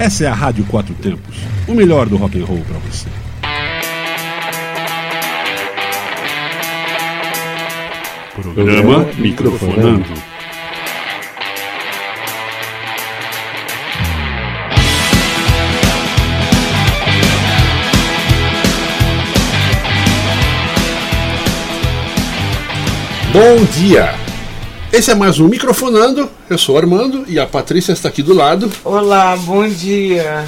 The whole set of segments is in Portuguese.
Essa é a Rádio Quatro Tempos, o melhor do rock and roll para você. Programa Microfonando. Bom dia! Esse é mais um Microfonando. Eu sou o Armando e a Patrícia está aqui do lado. Olá, bom dia.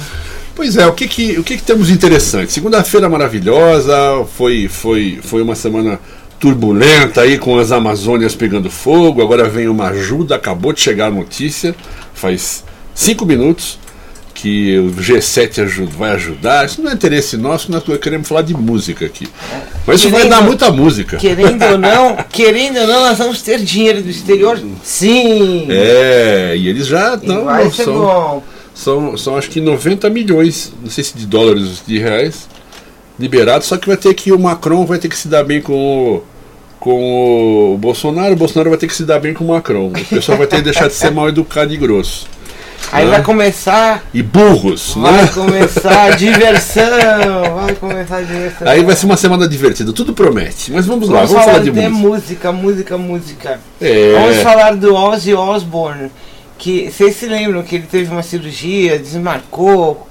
Pois é, o que que, o que, que temos interessante? Segunda-feira maravilhosa, foi, foi, foi uma semana turbulenta aí com as Amazônias pegando fogo. Agora vem uma ajuda, acabou de chegar a notícia, faz cinco minutos que o G7 ajuda, vai ajudar. Isso não é interesse nosso, nós queremos falar de música aqui. Mas isso vai dar muita música. Querendo ou não, querendo ou não, nós vamos ter dinheiro do exterior? Sim. É, e eles já estão. Vai ser São, bom. são, são acho que 90 milhões, não sei se de dólares, de reais, liberados, só que vai ter que o Macron vai ter que se dar bem com o, com o Bolsonaro, o Bolsonaro vai ter que se dar bem com o Macron. O pessoal vai ter que deixar de ser mal educado e grosso. Aí né? vai começar, E burros, vai né? começar a diversão, vai começar a diversão. Aí vai ser uma semana divertida, tudo promete. Mas vamos lá, Vamos, vamos falar falar de de música. música, música, música. É. Vamos falar do Ozzy Osbourne. Que vocês se lembram que ele teve uma cirurgia, desmarcou.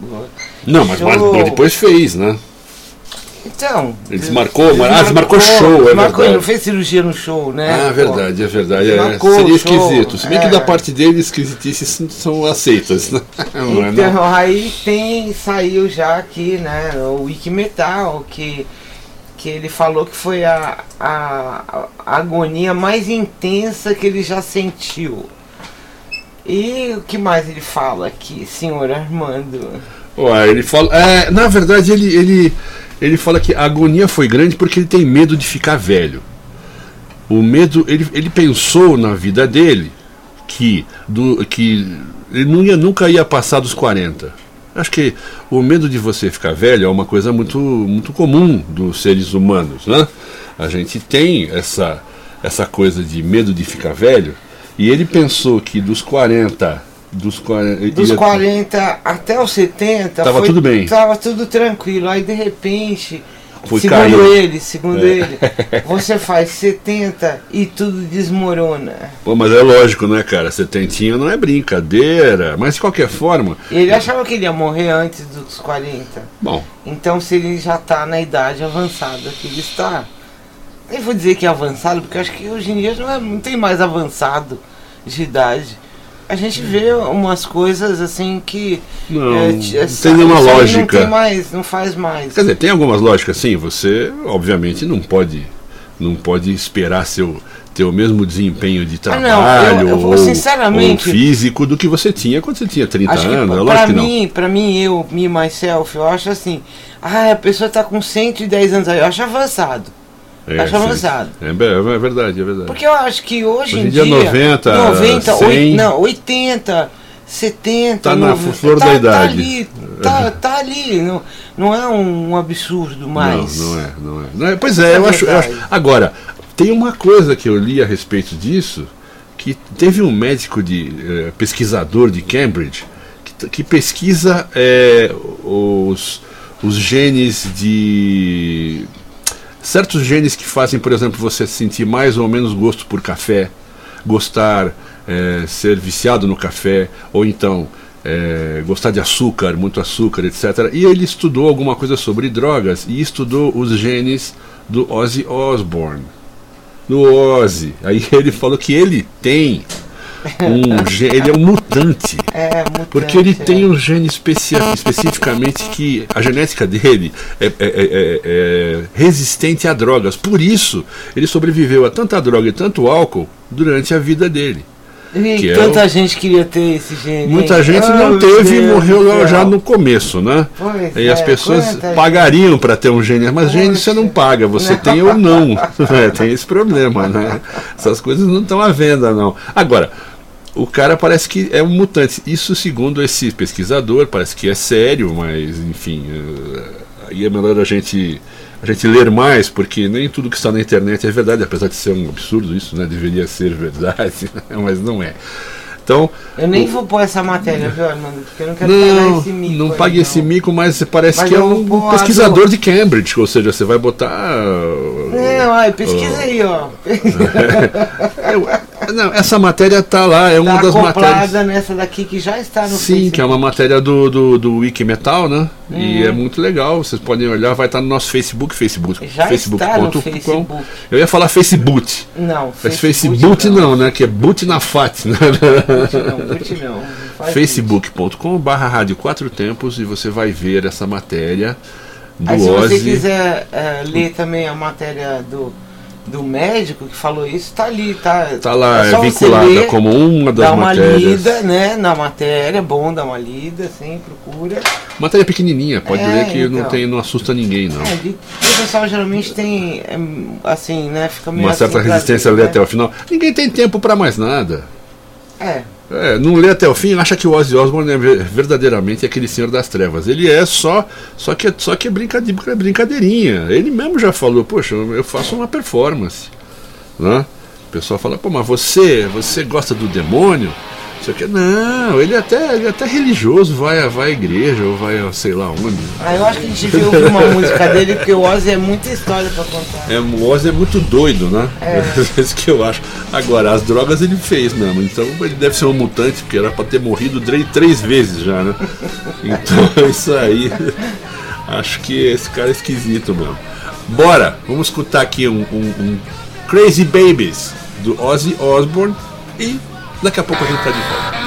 Não, mas, mas depois fez, né? Então. Ele desmarcou, mas- ah, desmarcou show, é verdade. ele não fez cirurgia no show, né? Ah, verdade, é verdade. É, seria esquisito. Se bem que é. da parte dele, esquisitices são- aceitas. né? Não é, não? Então, aí tem, saiu já aqui, né, o Wiki Metal, que, que ele falou que foi a, a, a agonia mais intensa que ele já sentiu. E o que mais ele fala aqui, senhor Armando? Ué, ele fala. é, na verdade, ele, ele, ele fala que a agonia foi grande porque ele tem medo de ficar velho. O medo, ele, ele pensou na vida dele que, do, que ele não ia, nunca ia passar dos 40. Acho que o medo de você ficar velho é uma coisa muito, muito comum dos seres humanos, né? A gente tem essa, essa coisa de medo de ficar velho, e ele pensou que dos 40. Dos 40, Dos ia- 40 até os 70 Tava foi- tudo bem. Tava tudo tranquilo. Aí de repente, Foi segundo caindo. ele, segundo É. ele, você faz 70 e tudo desmorona. Pô, mas é lógico, né, cara? Setentinho não é brincadeira. Mas de qualquer forma, Ele achava que ele ia morrer antes dos 40. bom, Então se ele já tá na idade avançada que ele está. Nem vou dizer que é avançado, porque acho que hoje em dia não, é, não tem mais avançado de idade. A gente vê umas coisas assim que. Não, é, não t- tem nenhuma lógica. Não tem mais, não faz mais. quer dizer, tem algumas lógicas sim. Você, obviamente, não pode, não pode esperar seu ter o mesmo desempenho de Ah, não, trabalho eu- eu ou, ou físico do que você tinha quando você tinha 30 Acho que anos. É pra lógico que mim, pra mim, eu, me, myself, eu acho assim, ah, a pessoa tá com 110 anos aí, eu acho avançado. É, acho sim. avançado. É, be- é verdade, é verdade. Porque eu acho que hoje, Hoje em dia, dia. 90, 90 100. oit- não, 80, 70. Tá na 90, flor tá, da Tá idade. ali, tá, tá ali. Não, não é um absurdo mais. Não, não é, não é. Não é- pois é, eu é acho, eu acho-. Agora, tem uma coisa que eu li a respeito disso, que teve um médico de eh, pesquisador de Cambridge que, que pesquisa eh, os, os genes de certos genes que fazem, por exemplo, você sentir mais ou menos gosto por café, gostar, eh, ser viciado no café, ou então eh, gostar de açúcar, muito açúcar, etc. E ele estudou alguma coisa sobre drogas e estudou os genes do Ozzy Osbourne. Do Ozzy. Aí ele falou que ele tem um gene, ele é um mutante. É, mutante, Porque ele é. tem um gene especi especificamente que a genética dele é, é- é- é resistente a drogas. Por isso, ele sobreviveu a tanta droga e tanto álcool durante a vida dele. E é tanta gente queria ter esse gene. Muita gente Oh, não teve e Deus morreu do lá já no começo, né? Pois E as é, pessoas pagariam para ter um gene, mas gene você não Poxa. paga, você Não. tem ou não. É, tem esse problema, né? Essas coisas não estão à venda, não. Agora, o cara parece que é um mutante. Isso, segundo esse pesquisador, parece que é sério, mas enfim, eh, aí é melhor a gente a gente ler mais, porque nem tudo que está na internet é verdade, apesar de ser um absurdo isso, né? Deveria ser verdade, mas não é. Então, Eu nem vou pôr essa matéria, viu, Armando? Porque eu não quero pagar não, esse mico. não aí, pague não. esse mico, mas parece Mas que é um pôr pesquisador do- de Cambridge, ou seja, você vai botar. Não, aí, pesquisa aí, ó. Não, essa matéria tá lá, é uma Tá das matérias. nessa daqui que já está no Sim, Facebook. que é uma matéria do, do, do Wiki Metal, né? Hum. E é muito legal, vocês podem olhar, vai estar no nosso Facebook, Facebook, Já está no. Facebook. Eu ia falar Facebook, Não, mas Facebook não, né? Que é boot na FAT, né? Não, boot não. não faz facebook.com barra Rádio Quatro Tempos e você vai ver essa matéria do Aí se você Ozzy. quiser eh, ler também a matéria do, do médico que falou isso, tá ali, tá? Tá lá, é é, vinculada ler, como uma das Dá uma matérias. lida, né, na matéria, é bom dar uma lida, assim, procura. Matéria pequenininha, pode É, ler que não, então. tem, não assusta ninguém, não. É, o pessoal geralmente tem, é, assim, né, fica meio Uma certa assim resistência a ver, ler né? até o final. Ninguém tem tempo pra mais nada. É, É, não lê até o fim, acha que o Ozzy Osbourne é ver- verdadeiramente aquele senhor das trevas. Ele é só, só que é, só que é é brincadeirinha. Ele mesmo já falou, poxa, eu faço uma performance, né? O pessoal fala, pô, mas você, você gosta do demônio? Não sei o quê. Não, ele é até, ele é até religioso, vai, vai à igreja ou vai a sei lá onde. aí eu acho que a gente ouvir uma música dele, porque o Ozzy é muita história pra contar. É, o Ozzy é muito doido, né? É. É isso que eu acho. Agora, as drogas ele fez mesmo. Então ele deve ser um mutante, porque era pra ter morrido três, três vezes já, né? Então é isso aí. Acho que esse cara é esquisito mesmo. Bora! Vamos escutar aqui um, um- um Crazy Babies do Ozzy Osbourne e daqui a pouco a gente tá de volta.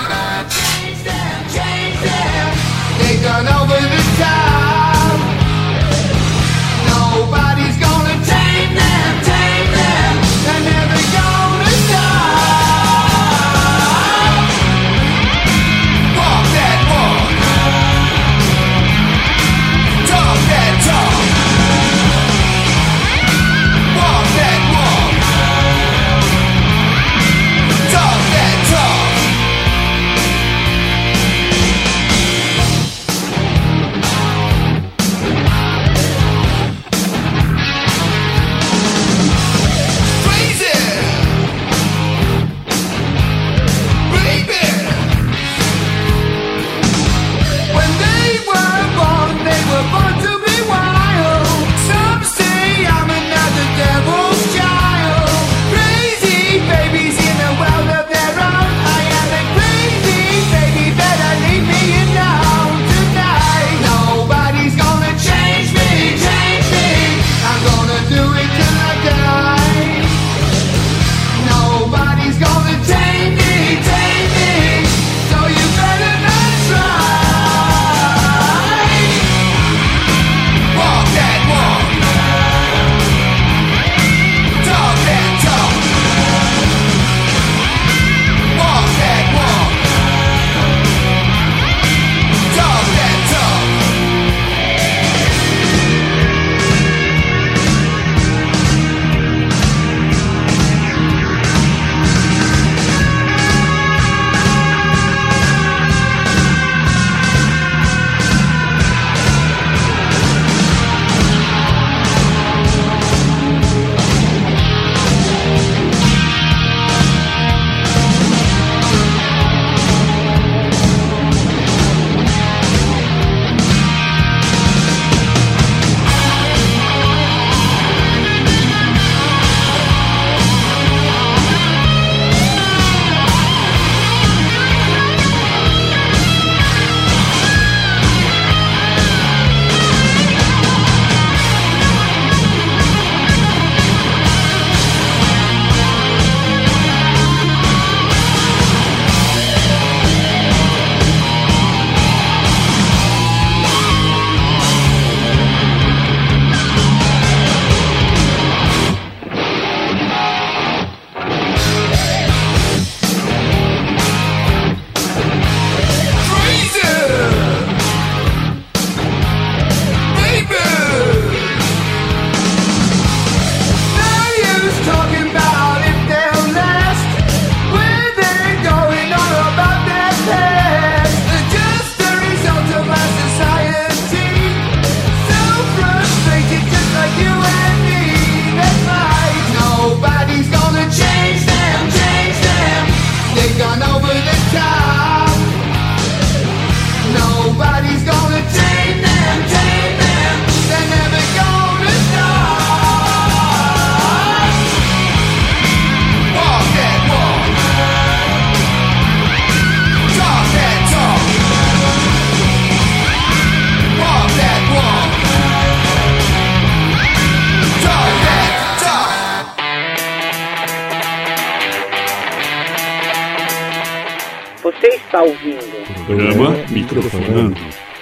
Está ouvindo. Programa Microfonando.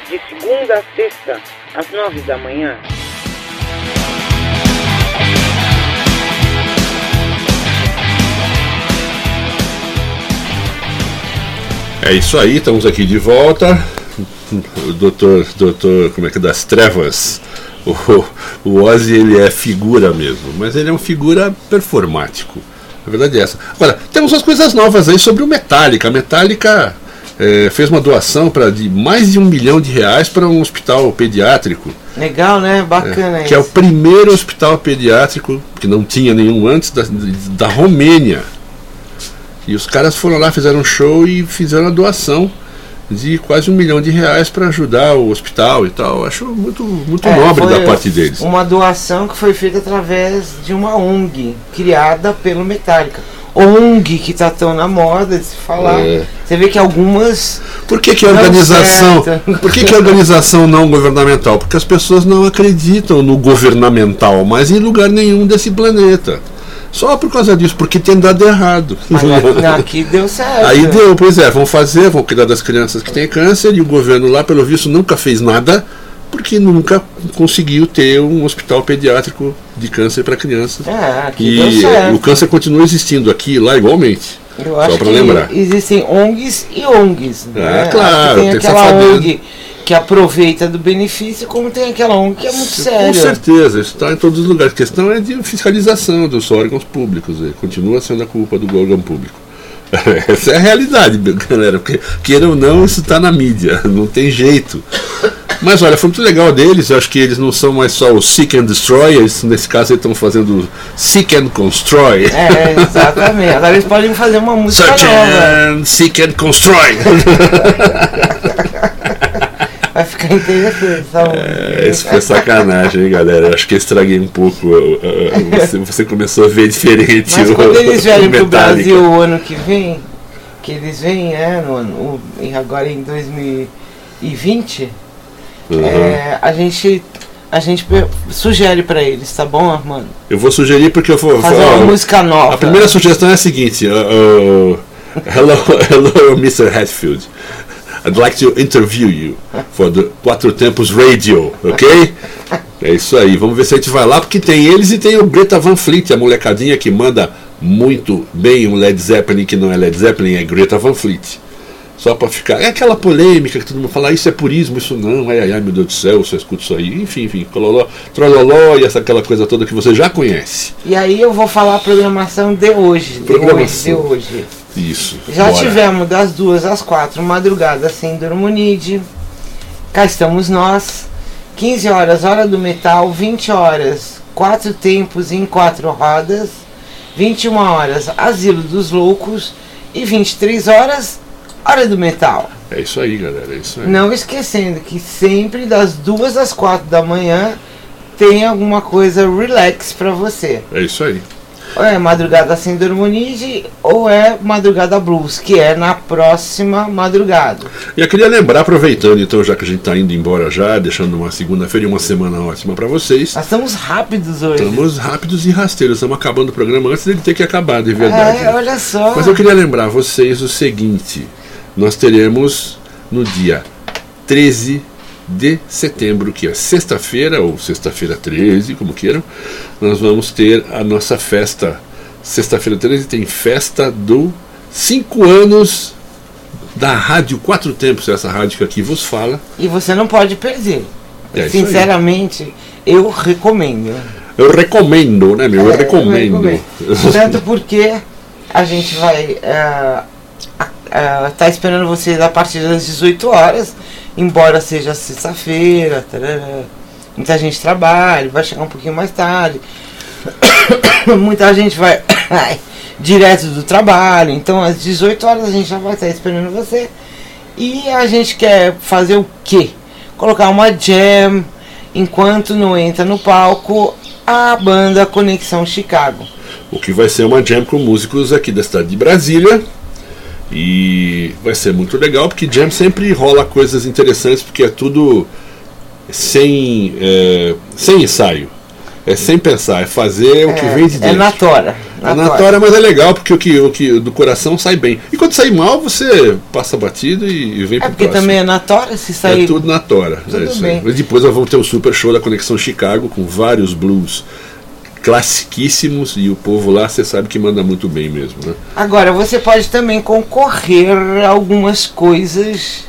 De segunda a sexta, às nove da manhã. É isso aí, estamos aqui de volta. O doutor, doutor, como é que é, das trevas. O, o Ozzy ele é figura mesmo, mas ele é um figura performático. A verdade é essa. Agora, temos umas coisas novas aí sobre o Metallica. A Metallica eh, fez uma doação para de mais de um milhão de reais para um hospital pediátrico. Legal, né? Bacana que é o primeiro hospital pediátrico que não tinha nenhum antes da, da Romênia. E os caras foram lá, fizeram um show e fizeram a doação de quase um milhão de reais para ajudar o hospital e tal. Acho muito, muito É, nobre da parte deles. Uma doação que foi feita através de uma ONG criada pelo Metallica. ONG que tá tão na moda de se falar. É. Você vê que algumas. Por que, que a organização. Por que, que a organização não governamental? Porque as pessoas não acreditam no governamental, mas em lugar nenhum desse planeta. Só por causa disso, porque tem dado errado. Mas aqui deu certo. Aí deu, pois é, vão fazer, vão cuidar das crianças que têm câncer e o governo lá, pelo visto, nunca fez nada porque nunca conseguiu ter um hospital pediátrico de câncer para crianças. É, deu E o câncer continua existindo aqui e lá igualmente. Eu Só acho para que lembrar. existem ONGs e ONGs. né? É, claro, tem tem aquela safadeza. ONG que aproveita do benefício, como tem aquela ONG que é muito Com séria. certeza, isso está em todos os lugares. A questão é de fiscalização dos órgãos públicos. Continua sendo a culpa do órgão público. Essa é a realidade, galera. Porque, queira ou não, isso está na mídia. Não tem jeito. Mas olha, foi muito legal deles. Eu acho que eles não são mais só o Seek and Destroy. Eles, nesse caso, eles estão fazendo Seek and Constrói. É, exatamente. Agora eles podem fazer uma música Search nova. and Seek and Constrói. Vai ficar interessante essa música. É, Isso foi sacanagem, hein, galera. Acho que eu estraguei um pouco. Você, você começou a ver diferente Mas o, quando eles vierem pro. Brasil o ano que vem, que eles vêm, é, no ano, o- em- agora em 2020, Uhum. é, a gente. A gente sugere pra eles, tá bom, Armando? Eu vou sugerir porque eu vou. Fazer uma música nova. a primeira sugestão é a seguinte: uh, uh, hello, hello, Mr. Hatfield. I'd like to interview you for the Quatro Tempos Radio, ok? É isso aí, vamos ver se a gente vai lá, porque tem eles e tem o Greta Van Fleet, a molecadinha que manda muito bem um Led Zeppelin que não é Led Zeppelin, é Greta Van Fleet. Só pra ficar. É aquela polêmica que todo mundo fala, "Ah, isso é purismo, isso não, ai, ai, ai meu Deus do céu, você escuta isso aí. Enfim, enfim, cololó, trololó e essa aquela coisa toda que você já conhece. E aí eu vou falar a programação de hoje. De Programação. hoje, de hoje. Isso. Já bora. tivemos das duas às quatro madrugada sem Dormonide. Cá estamos nós. 15 horas, hora do metal. 20 horas, quatro tempos em quatro rodas. 21 horas, asilo dos loucos. E 23 horas, hora do metal. É isso aí, galera, é isso aí. Não esquecendo que sempre das duas às quatro da manhã tem alguma coisa relax pra você. É isso aí. Ou é madrugada sem dormonide ou é madrugada blues, que é na próxima madrugada. E eu queria lembrar, aproveitando então, já que a gente está indo embora já, deixando uma segunda-feira e uma semana ótima para vocês. Nós estamos rápidos hoje. Estamos rápidos e rasteiros, estamos acabando o programa antes dele ter que acabar, de verdade. É, né? olha só. Mas eu queria lembrar vocês o seguinte: nós teremos no dia 13 de setembro, que é sexta-feira, ou sexta-feira 13, como queiram, nós vamos ter a nossa festa. Sexta-feira 13 tem festa do 5 anos da Rádio Quatro Tempos, essa rádio que aqui vos fala. E você não pode perder. É. Sinceramente, eu recomendo. Eu recomendo, né, meu? Eu É, recomendo. Tanto porque a gente vai estar tá esperando vocês a partir das 18 horas, embora seja sexta-feira, muita gente trabalha, vai chegar um pouquinho mais tarde. muita gente vai direto do trabalho, então às 18 horas a gente já vai estar esperando você. E a gente quer fazer o quê? Colocar uma jam enquanto não entra no palco a banda Conexão Chicago. O que vai ser uma jam com músicos aqui da cidade de Brasília. E vai ser muito legal, porque jam sempre rola coisas interessantes, porque é tudo sem, é, sem ensaio. É sem pensar, é fazer o que vem de É dentro. na tora. É na tora, mas é legal porque o que, o que do coração sai bem. E quando sair mal, você passa batido e, e vem É pro porque próximo. também é na tora, se É sair. tudo na tora. Tudo é isso bem. aí. Mas depois nós vamos ter o super show da Conexão Chicago com vários blues classiquíssimos e o povo lá você sabe que manda muito bem mesmo, né? Agora, você pode também concorrer a algumas coisas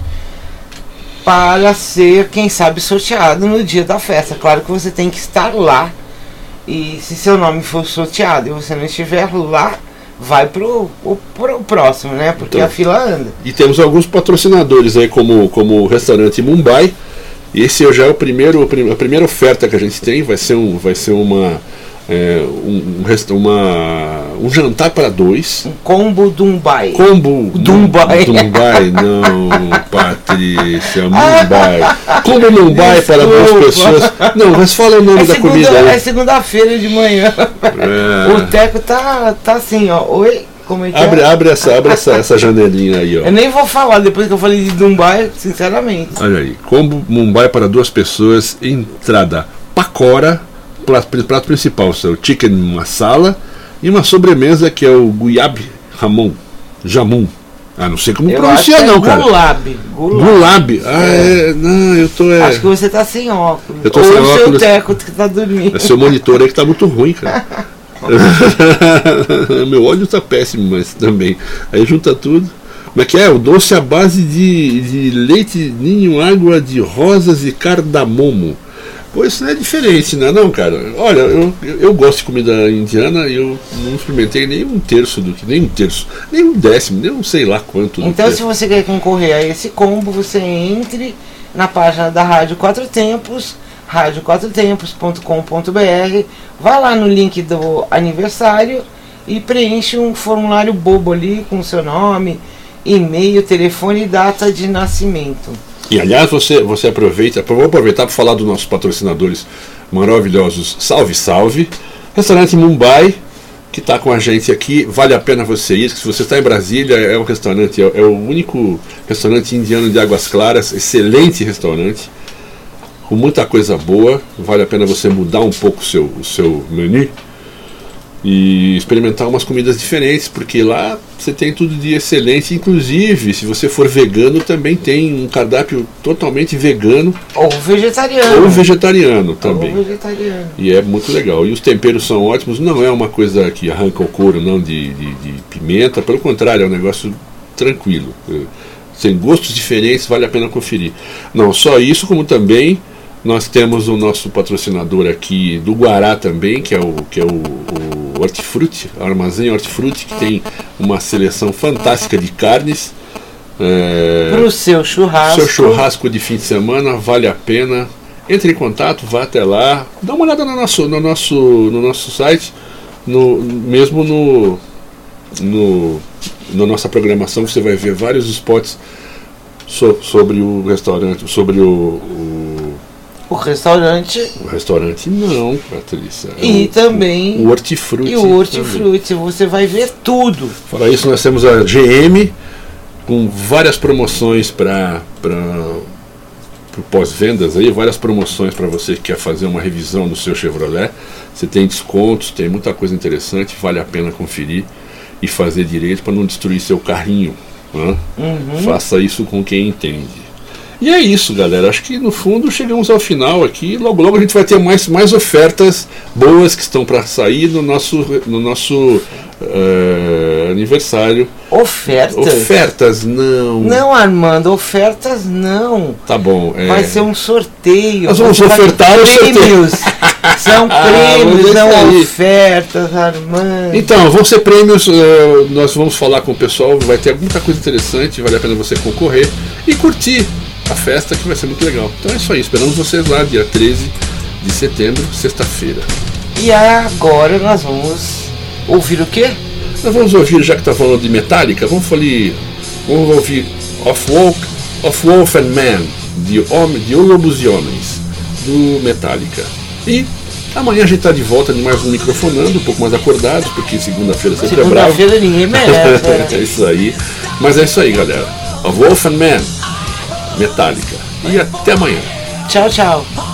para ser, quem sabe, sorteado no dia da festa. Claro que você tem que estar lá. E se seu nome for sorteado e você não estiver lá, vai pro, o- pro próximo, né? Porque Então. a fila anda. E temos alguns patrocinadores aí, como, como o restaurante Mumbai. Esse já é o primeiro, a primeira oferta que a gente tem. Vai ser, um, vai ser uma, é, um, um uma, um jantar para dois. Um combo Dumbai. Combo Dumbai. Dumbai, não, Patrícia, Mumbai. Combo Mumbai para duas pessoas. Não, mas fala o nome É da comida aí. é segunda-feira de manhã. É. O Teco tá, tá assim, ó. Oi? Como é que Abre, é? abre, essa, abre essa, essa janelinha aí, ó. Eu nem vou falar depois que eu falei de Dumbai, sinceramente. Olha aí, combo Mumbai para duas pessoas, entrada pacora, prato, prato principal, seu chicken masala e uma sobremesa que é o guiab ramon, jamun. Ah, não sei como Eu pronuncia é não, cara. Gulab. Gulab. Gulab. Ah, é, não, eu tô é, Acho que você tá sem óculos. Eu tô Ou sem o seu óculos. Teco que tá dormindo. é seu monitor aí que tá muito ruim, cara. Meu óleo tá péssimo, mas também. Aí junta tudo. Como é que é? O doce à base de, de leite ninho, água de rosas e cardamomo. Pô, isso não é diferente, não é não, cara? Olha, eu, eu, gosto de comida indiana e eu não experimentei nem um terço do que, nem um terço, nem um décimo, nem um sei lá quanto. Então, é. se você quer concorrer a esse combo, você entre na página da Rádio Quatro Tempos, radioquatrotempos.com.br, vai lá no link do aniversário e preenche um formulário bobo ali com seu nome, e-mail, telefone e data de nascimento. E aliás, você, você aproveita, vou aproveitar para falar dos nossos patrocinadores maravilhosos. Salve, salve! Restaurante Mumbai, que está com a gente aqui, vale a pena você ir. Se você está em Brasília, é um restaurante, é, é o único restaurante indiano de Águas Claras, excelente restaurante, com muita coisa boa. Vale a pena você mudar um pouco o seu, o seu menu e experimentar umas comidas diferentes, porque lá você tem tudo de excelente. Inclusive, se você for vegano, também tem um cardápio totalmente vegano Ou vegetariano. ou vegetariano também. Ou vegetariano. E é muito legal. E os temperos são ótimos. Não é uma coisa que arranca o couro, não, de, de, de pimenta. Pelo contrário, é um negócio tranquilo. Tem gostos diferentes, vale a pena conferir. Não só isso, como também nós temos o nosso patrocinador aqui do Guará também, que é o, que é o, o Hortifruti, o Armazém Hortifruti, que tem uma seleção fantástica de carnes. É, Pro seu churrasco. seu churrasco de fim de semana vale a pena. Entre em contato, vá até lá, dá uma olhada no nosso, no nosso, no nosso site, no, mesmo no, no, na nossa programação você vai ver vários spots so- sobre o restaurante, sobre o, o, O restaurante o restaurante. Não, Patrícia. é e o, também. o hortifruti. E o hortifruti, você vai ver tudo. Fora isso, nós temos a GM com várias promoções para pós-vendas aí, várias promoções para você que quer fazer uma revisão do seu Chevrolet. Você tem descontos, tem muita coisa interessante, vale a pena conferir e fazer direito para não destruir seu carrinho. né? Faça isso com quem entende. E é isso, galera. Acho que no fundo chegamos ao final aqui. Logo, logo a gente vai ter mais, mais ofertas boas que estão para sair no nosso, no nosso eh, aniversário. Ofertas? Ofertas, não. Não, Armando, ofertas não. Tá bom. é. Vai ser um sorteio. Nós vamos ofertar o sorteio. prêmios. São Ah, prêmios, é não ofertas, Armando. Então, vão ser prêmios. eh, nós vamos falar com o pessoal. Vai ter muita coisa interessante. Vale a pena você concorrer e curtir a festa, que vai ser muito legal. Então é isso aí. Esperamos vocês lá, dia 13 de setembro, sexta-feira. E agora nós vamos ouvir o quê? Nós vamos ouvir, já que está falando de Metallica, vamos, falar, vamos ouvir Of Wolf, of Wolf and Man, de, Hom- de Lobos e Homens, do Metallica. E amanhã a gente está de volta de mais um microfonando, um pouco mais acordado, porque segunda-feira sempre é bravo. Segunda-feira ninguém merece. é né? isso aí. Mas é isso aí, galera. Of Wolf and Man, Metallica. E até amanhã. Tchau, tchau.